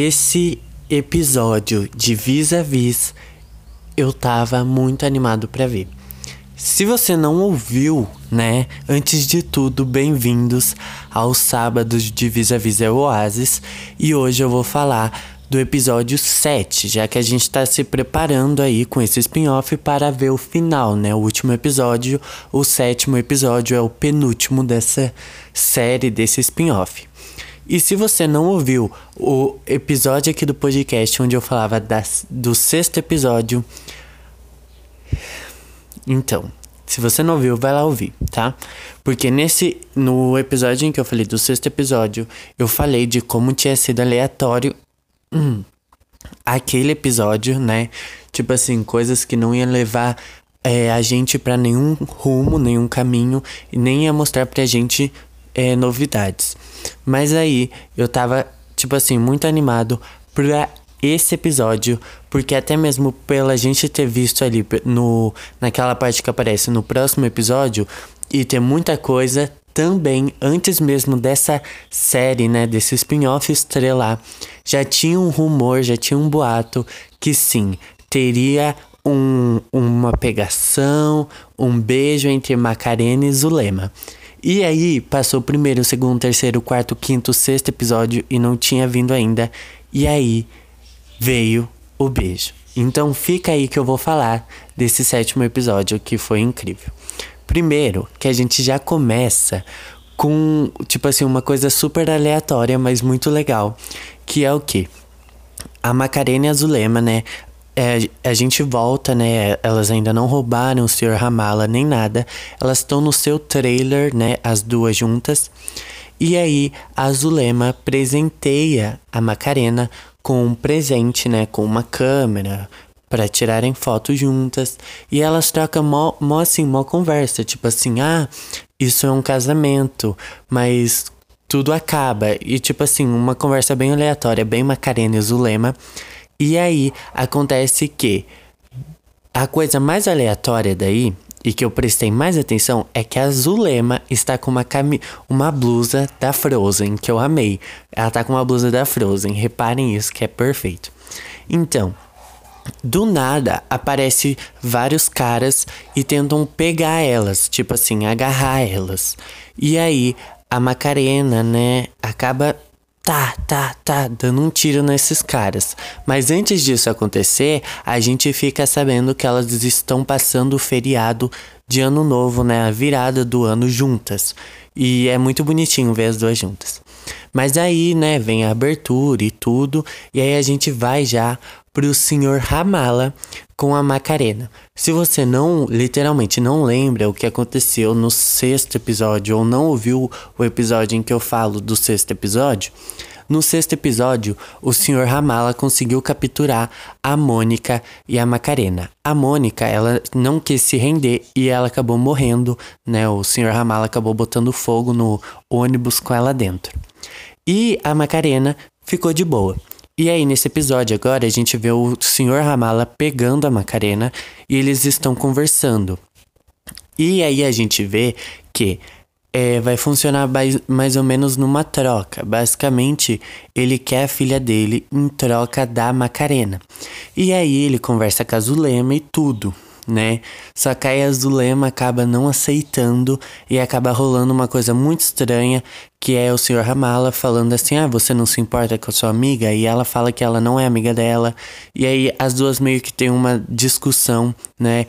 esse episódio de Vis a Vis eu tava muito animado para ver. Se você não ouviu, né? Antes de tudo, bem-vindos aos sábados de Vis a Vis é Oasis e hoje eu vou falar do episódio 7, já que a gente está se preparando aí com esse spin-off para ver o final, né? O último episódio, o sétimo episódio é o penúltimo dessa série, desse spin-off. E se você não ouviu o episódio aqui do podcast onde eu falava das, do sexto episódio, então, se você não ouviu, vai lá ouvir, tá? Porque nesse no episódio em que eu falei do sexto episódio, eu falei de como tinha sido aleatório hum, aquele episódio, né? Tipo assim, coisas que não iam levar é, a gente para nenhum rumo, nenhum caminho e nem ia mostrar pra gente é, novidades. Mas aí eu tava, tipo assim, muito animado pra esse episódio, porque até mesmo pela gente ter visto ali no naquela parte que aparece no próximo episódio e ter muita coisa também antes mesmo dessa série, né, desse spin-off estrelar, já tinha um rumor, já tinha um boato que sim, teria um, uma pegação, um beijo entre Macarena e Zulema. E aí, passou o primeiro, o segundo, o terceiro, o quarto, o quinto, o sexto episódio e não tinha vindo ainda. E aí, veio o beijo. Então fica aí que eu vou falar desse sétimo episódio que foi incrível. Primeiro, que a gente já começa com, tipo assim, uma coisa super aleatória, mas muito legal, que é o que? A Macarena e a Zulema, né? É, a gente volta, né? Elas ainda não roubaram o Sr. Ramala nem nada. Elas estão no seu trailer, né? As duas juntas. E aí a Zulema presenteia a Macarena com um presente, né? Com uma câmera para tirarem fotos juntas. E elas trocam mó, mó assim, mó conversa. Tipo assim, ah, isso é um casamento, mas tudo acaba. E tipo assim, uma conversa bem aleatória, bem Macarena e Zulema. E aí acontece que a coisa mais aleatória daí e que eu prestei mais atenção é que a Zulema está com uma, cami uma blusa da Frozen, que eu amei. Ela tá com uma blusa da Frozen, reparem isso que é perfeito. Então, do nada aparece vários caras e tentam pegar elas, tipo assim, agarrar elas. E aí a Macarena, né, acaba tá, tá, tá, dando um tiro nesses caras. Mas antes disso acontecer, a gente fica sabendo que elas estão passando o feriado de ano novo, né? A virada do ano juntas. E é muito bonitinho ver as duas juntas. Mas aí, né, vem a abertura e tudo, e aí a gente vai já pro senhor Ramala com a Macarena. Se você não, literalmente, não lembra o que aconteceu no sexto episódio ou não ouviu o episódio em que eu falo do sexto episódio, no sexto episódio, o Sr. Ramala conseguiu capturar a Mônica e a Macarena. A Mônica, ela não quis se render e ela acabou morrendo, né? O Sr. Ramala acabou botando fogo no ônibus com ela dentro. E a Macarena ficou de boa. E aí, nesse episódio agora, a gente vê o Sr. Ramala pegando a Macarena e eles estão conversando. E aí a gente vê que é, vai funcionar mais, mais ou menos numa troca. Basicamente, ele quer a filha dele em troca da Macarena. E aí ele conversa com a Zulema e tudo né? Só que aí a Zulema acaba não aceitando e acaba rolando uma coisa muito estranha, que é o Sr. Ramala falando assim: "Ah, você não se importa com a sua amiga?" E ela fala que ela não é amiga dela. E aí as duas meio que tem uma discussão, né?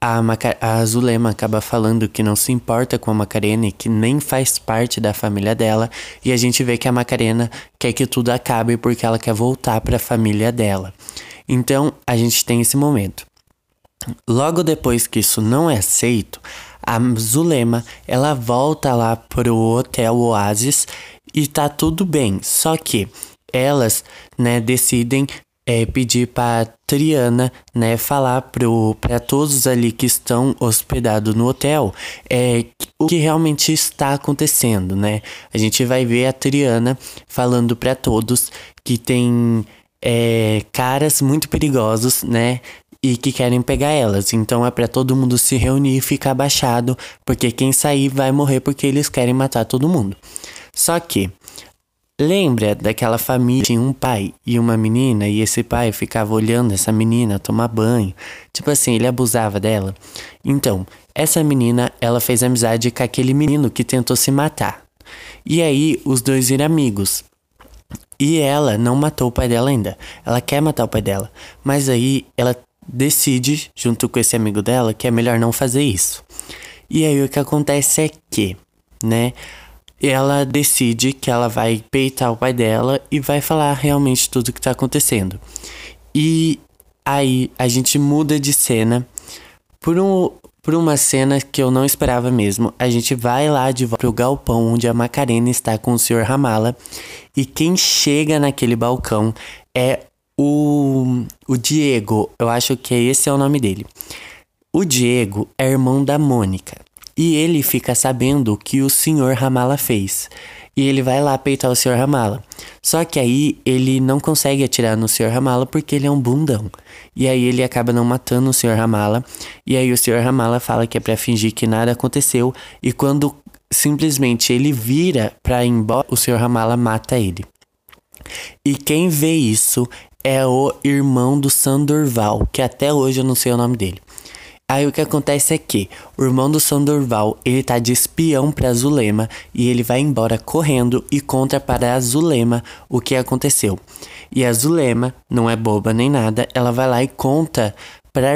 A, Maca a Zulema acaba falando que não se importa com a Macarena e que nem faz parte da família dela, e a gente vê que a Macarena quer que tudo acabe porque ela quer voltar para a família dela. Então, a gente tem esse momento. Logo depois que isso não é aceito, a Zulema ela volta lá pro hotel Oasis e tá tudo bem. Só que elas, né, decidem é, pedir para Triana, né, falar para todos ali que estão hospedados no hotel é, o que realmente está acontecendo, né? A gente vai ver a Triana falando para todos que tem é, caras muito perigosos, né? E que querem pegar elas. Então é para todo mundo se reunir e ficar abaixado, porque quem sair vai morrer porque eles querem matar todo mundo. Só que Lembra daquela família tinha um pai e uma menina e esse pai ficava olhando essa menina tomar banho? Tipo assim, ele abusava dela. Então, essa menina, ela fez amizade com aquele menino que tentou se matar. E aí os dois viram amigos. E ela não matou o pai dela ainda. Ela quer matar o pai dela, mas aí ela decide, junto com esse amigo dela, que é melhor não fazer isso. E aí o que acontece é que, né, ela decide que ela vai peitar o pai dela e vai falar realmente tudo o que tá acontecendo. E aí a gente muda de cena por, um, por uma cena que eu não esperava mesmo. A gente vai lá de volta pro galpão onde a Macarena está com o Sr. Ramala. E quem chega naquele balcão é o, o Diego. Eu acho que esse é o nome dele. O Diego é irmão da Mônica. E ele fica sabendo que o Sr. Ramala fez. E ele vai lá peitar o Sr. Ramala. Só que aí ele não consegue atirar no Sr. Ramala porque ele é um bundão. E aí ele acaba não matando o Sr. Ramala. E aí o Sr. Ramala fala que é pra fingir que nada aconteceu. E quando simplesmente ele vira pra ir embora, o Sr. Ramala mata ele. E quem vê isso é o irmão do Sandorval, que até hoje eu não sei o nome dele. Aí o que acontece é que o irmão do Sandorval, ele tá de espião pra Zulema e ele vai embora correndo e conta para a Zulema o que aconteceu. E a Zulema, não é boba nem nada, ela vai lá e conta pra,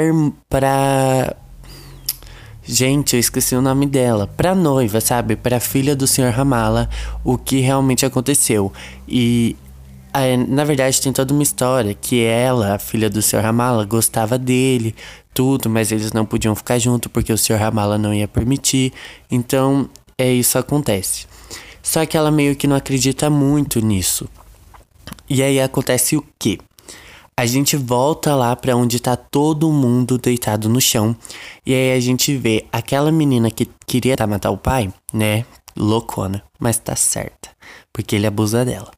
pra Gente, eu esqueci o nome dela. Pra noiva, sabe? Pra filha do Sr. Ramala, o que realmente aconteceu. E na verdade tem toda uma história que ela, a filha do Sr. Ramala, gostava dele, tudo, mas eles não podiam ficar junto porque o Sr. Ramala não ia permitir. Então, é isso acontece. Só que ela meio que não acredita muito nisso. E aí acontece o quê? A gente volta lá para onde tá todo mundo deitado no chão. E aí a gente vê aquela menina que queria matar o pai, né? Loucona, mas tá certa, porque ele abusa dela.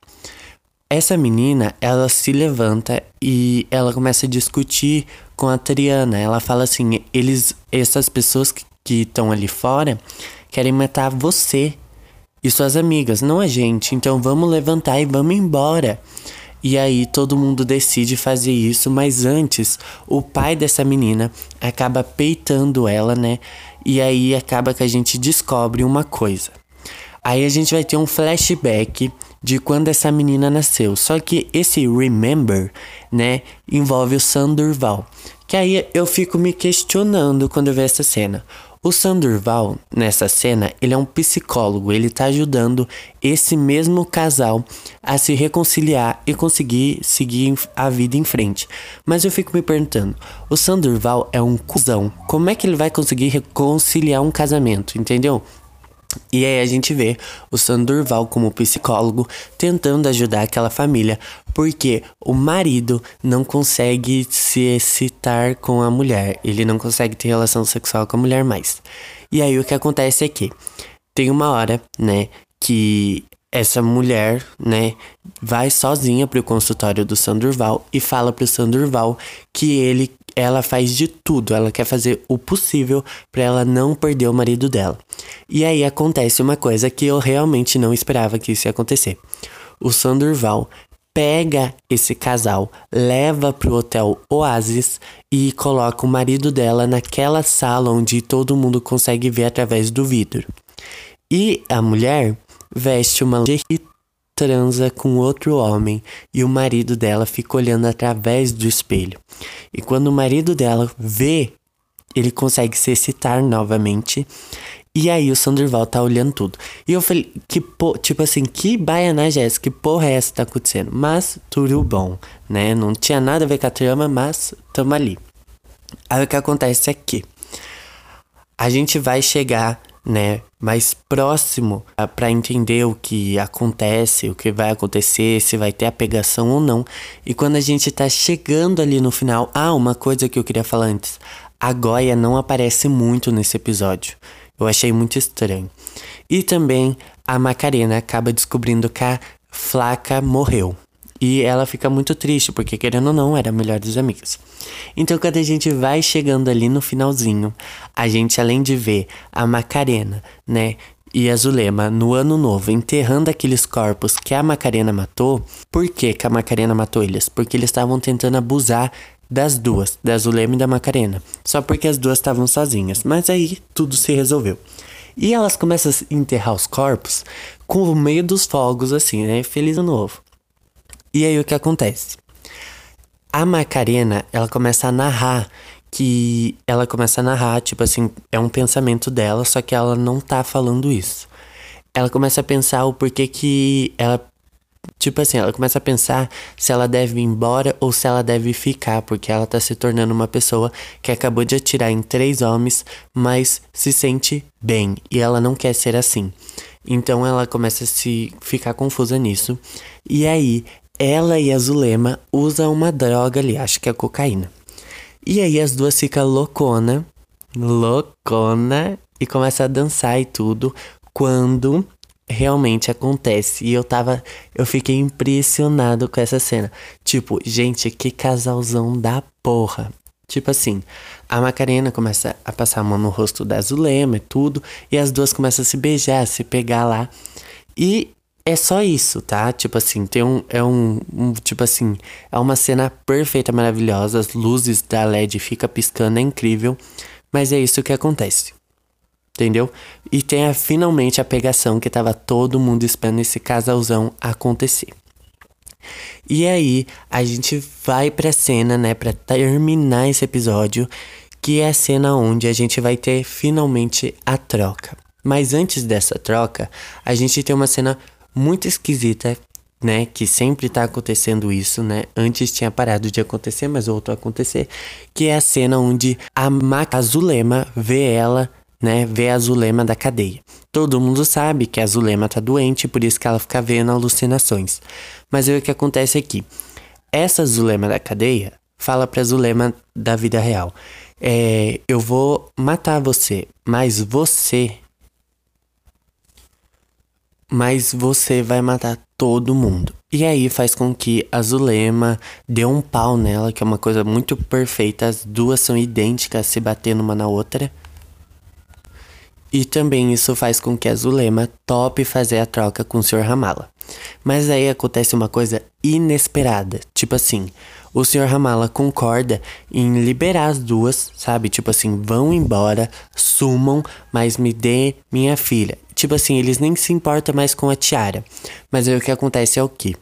Essa menina, ela se levanta e ela começa a discutir com a Triana. Ela fala assim: eles, essas pessoas que estão ali fora querem matar você e suas amigas, não a gente. Então vamos levantar e vamos embora. E aí todo mundo decide fazer isso, mas antes o pai dessa menina acaba peitando ela, né? E aí acaba que a gente descobre uma coisa. Aí a gente vai ter um flashback de quando essa menina nasceu. Só que esse remember, né, envolve o Sandurval. Que aí eu fico me questionando quando eu vejo essa cena. O Sandurval, nessa cena, ele é um psicólogo, ele tá ajudando esse mesmo casal a se reconciliar e conseguir seguir a vida em frente. Mas eu fico me perguntando, o Sandurval é um cuzão, como é que ele vai conseguir reconciliar um casamento, entendeu? E aí a gente vê o Sandurval como psicólogo tentando ajudar aquela família, porque o marido não consegue se excitar com a mulher, ele não consegue ter relação sexual com a mulher mais. E aí o que acontece é que tem uma hora, né, que essa mulher, né, vai sozinha pro consultório do Sandurval e fala pro Sandurval que ele ela faz de tudo, ela quer fazer o possível para ela não perder o marido dela. E aí acontece uma coisa que eu realmente não esperava que isso ia acontecer. O Sandurval pega esse casal, leva pro hotel Oasis e coloca o marido dela naquela sala onde todo mundo consegue ver através do vidro. E a mulher veste uma e transa com outro homem e o marido dela fica olhando através do espelho. E quando o marido dela vê, ele consegue se excitar novamente. E aí o Sanderval tá olhando tudo. E eu falei, que po... tipo assim, que baiana Jéssica, que porra é essa que tá acontecendo? Mas tudo bom, né? Não tinha nada a ver com a trama, mas tamo ali. Aí o que acontece é que a gente vai chegar né, mais próximo ah, para entender o que acontece, o que vai acontecer, se vai ter a pegação ou não. E quando a gente tá chegando ali no final, ah, uma coisa que eu queria falar antes. A Goya não aparece muito nesse episódio. Eu achei muito estranho. E também a Macarena acaba descobrindo que a Flaca morreu. E ela fica muito triste, porque querendo ou não, era a melhor dos amigos. Então, quando a gente vai chegando ali no finalzinho, a gente, além de ver a Macarena, né? e a Zulema no ano novo enterrando aqueles corpos que a Macarena matou, por que, que a Macarena matou eles? Porque eles estavam tentando abusar das duas, da Zulema e da Macarena, só porque as duas estavam sozinhas. Mas aí tudo se resolveu. E elas começam a enterrar os corpos com o meio dos fogos, assim, né? Feliz ano novo. E aí o que acontece? A Macarena, ela começa a narrar que ela começa a narrar, tipo assim, é um pensamento dela, só que ela não tá falando isso. Ela começa a pensar o porquê que ela Tipo assim, ela começa a pensar se ela deve ir embora ou se ela deve ficar, porque ela tá se tornando uma pessoa que acabou de atirar em três homens, mas se sente bem e ela não quer ser assim. Então ela começa a se ficar confusa nisso. E aí, ela e a Zulema usam uma droga ali, acho que é cocaína. E aí as duas ficam loucona, loucona, e começam a dançar e tudo, quando realmente acontece. E eu tava. Eu fiquei impressionado com essa cena. Tipo, gente, que casalzão da porra. Tipo assim, a Macarena começa a passar a mão no rosto da Zulema e tudo, e as duas começam a se beijar, a se pegar lá. E é só isso, tá? Tipo assim, tem um. É um, um, Tipo assim, é uma cena perfeita, maravilhosa. As luzes da LED fica piscando, é incrível. Mas é isso que acontece. Entendeu? E tem a, finalmente a pegação que tava todo mundo esperando esse casalzão acontecer. E aí, a gente vai pra cena, né, pra terminar esse episódio, que é a cena onde a gente vai ter finalmente a troca. Mas antes dessa troca, a gente tem uma cena muito esquisita, né? Que sempre tá acontecendo isso, né? Antes tinha parado de acontecer, mas voltou a acontecer. Que é a cena onde a Maca Zulema vê ela, né? Vê a Zulema da cadeia. Todo mundo sabe que a Zulema tá doente, por isso que ela fica vendo alucinações. Mas o que acontece aqui? Essa Zulema da cadeia fala pra Zulema da vida real. É, eu vou matar você, mas você mas você vai matar todo mundo. E aí faz com que a Zulema dê um pau nela, que é uma coisa muito perfeita. As duas são idênticas, se batendo uma na outra. E também isso faz com que a Zulema tope fazer a troca com o Sr. Ramala. Mas aí acontece uma coisa inesperada. Tipo assim, o Sr. Ramala concorda em liberar as duas, sabe? Tipo assim, vão embora, sumam, mas me dê minha filha. Tipo assim, eles nem se importam mais com a Tiara. Mas aí o que acontece é o que?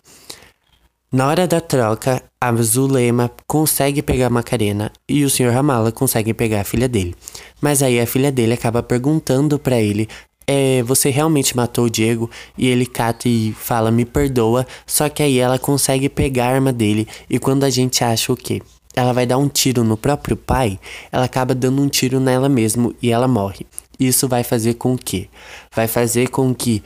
Na hora da troca, a Zulema consegue pegar a Macarena e o Sr. Ramala consegue pegar a filha dele. Mas aí a filha dele acaba perguntando para ele é, você realmente matou o Diego? E ele cata e fala, me perdoa. Só que aí ela consegue pegar a arma dele. E quando a gente acha o quê? Ela vai dar um tiro no próprio pai, ela acaba dando um tiro nela mesmo e ela morre. Isso vai fazer com que? Vai fazer com que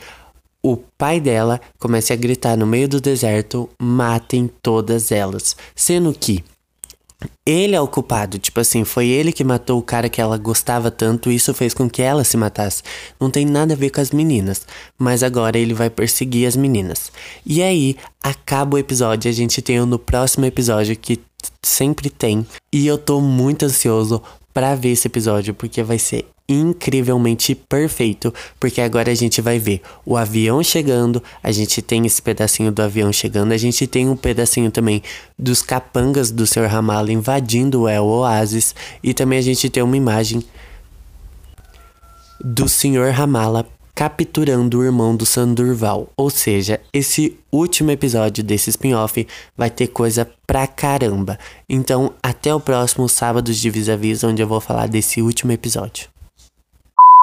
o pai dela comece a gritar no meio do deserto: matem todas elas. Sendo que ele é o culpado, tipo assim, foi ele que matou o cara que ela gostava tanto e isso fez com que ela se matasse. Não tem nada a ver com as meninas, mas agora ele vai perseguir as meninas. E aí, acaba o episódio, a gente tem no próximo episódio que sempre tem, e eu tô muito ansioso para ver esse episódio porque vai ser incrivelmente perfeito, porque agora a gente vai ver o avião chegando, a gente tem esse pedacinho do avião chegando, a gente tem um pedacinho também dos capangas do Sr. Ramalho invadindo o El Oasis e também a gente tem uma imagem do Sr. Ramala capturando o irmão do Sandurval. Ou seja, esse último episódio desse spin-off vai ter coisa pra caramba. Então, até o próximo sábado de Vis a Vis, onde eu vou falar desse último episódio.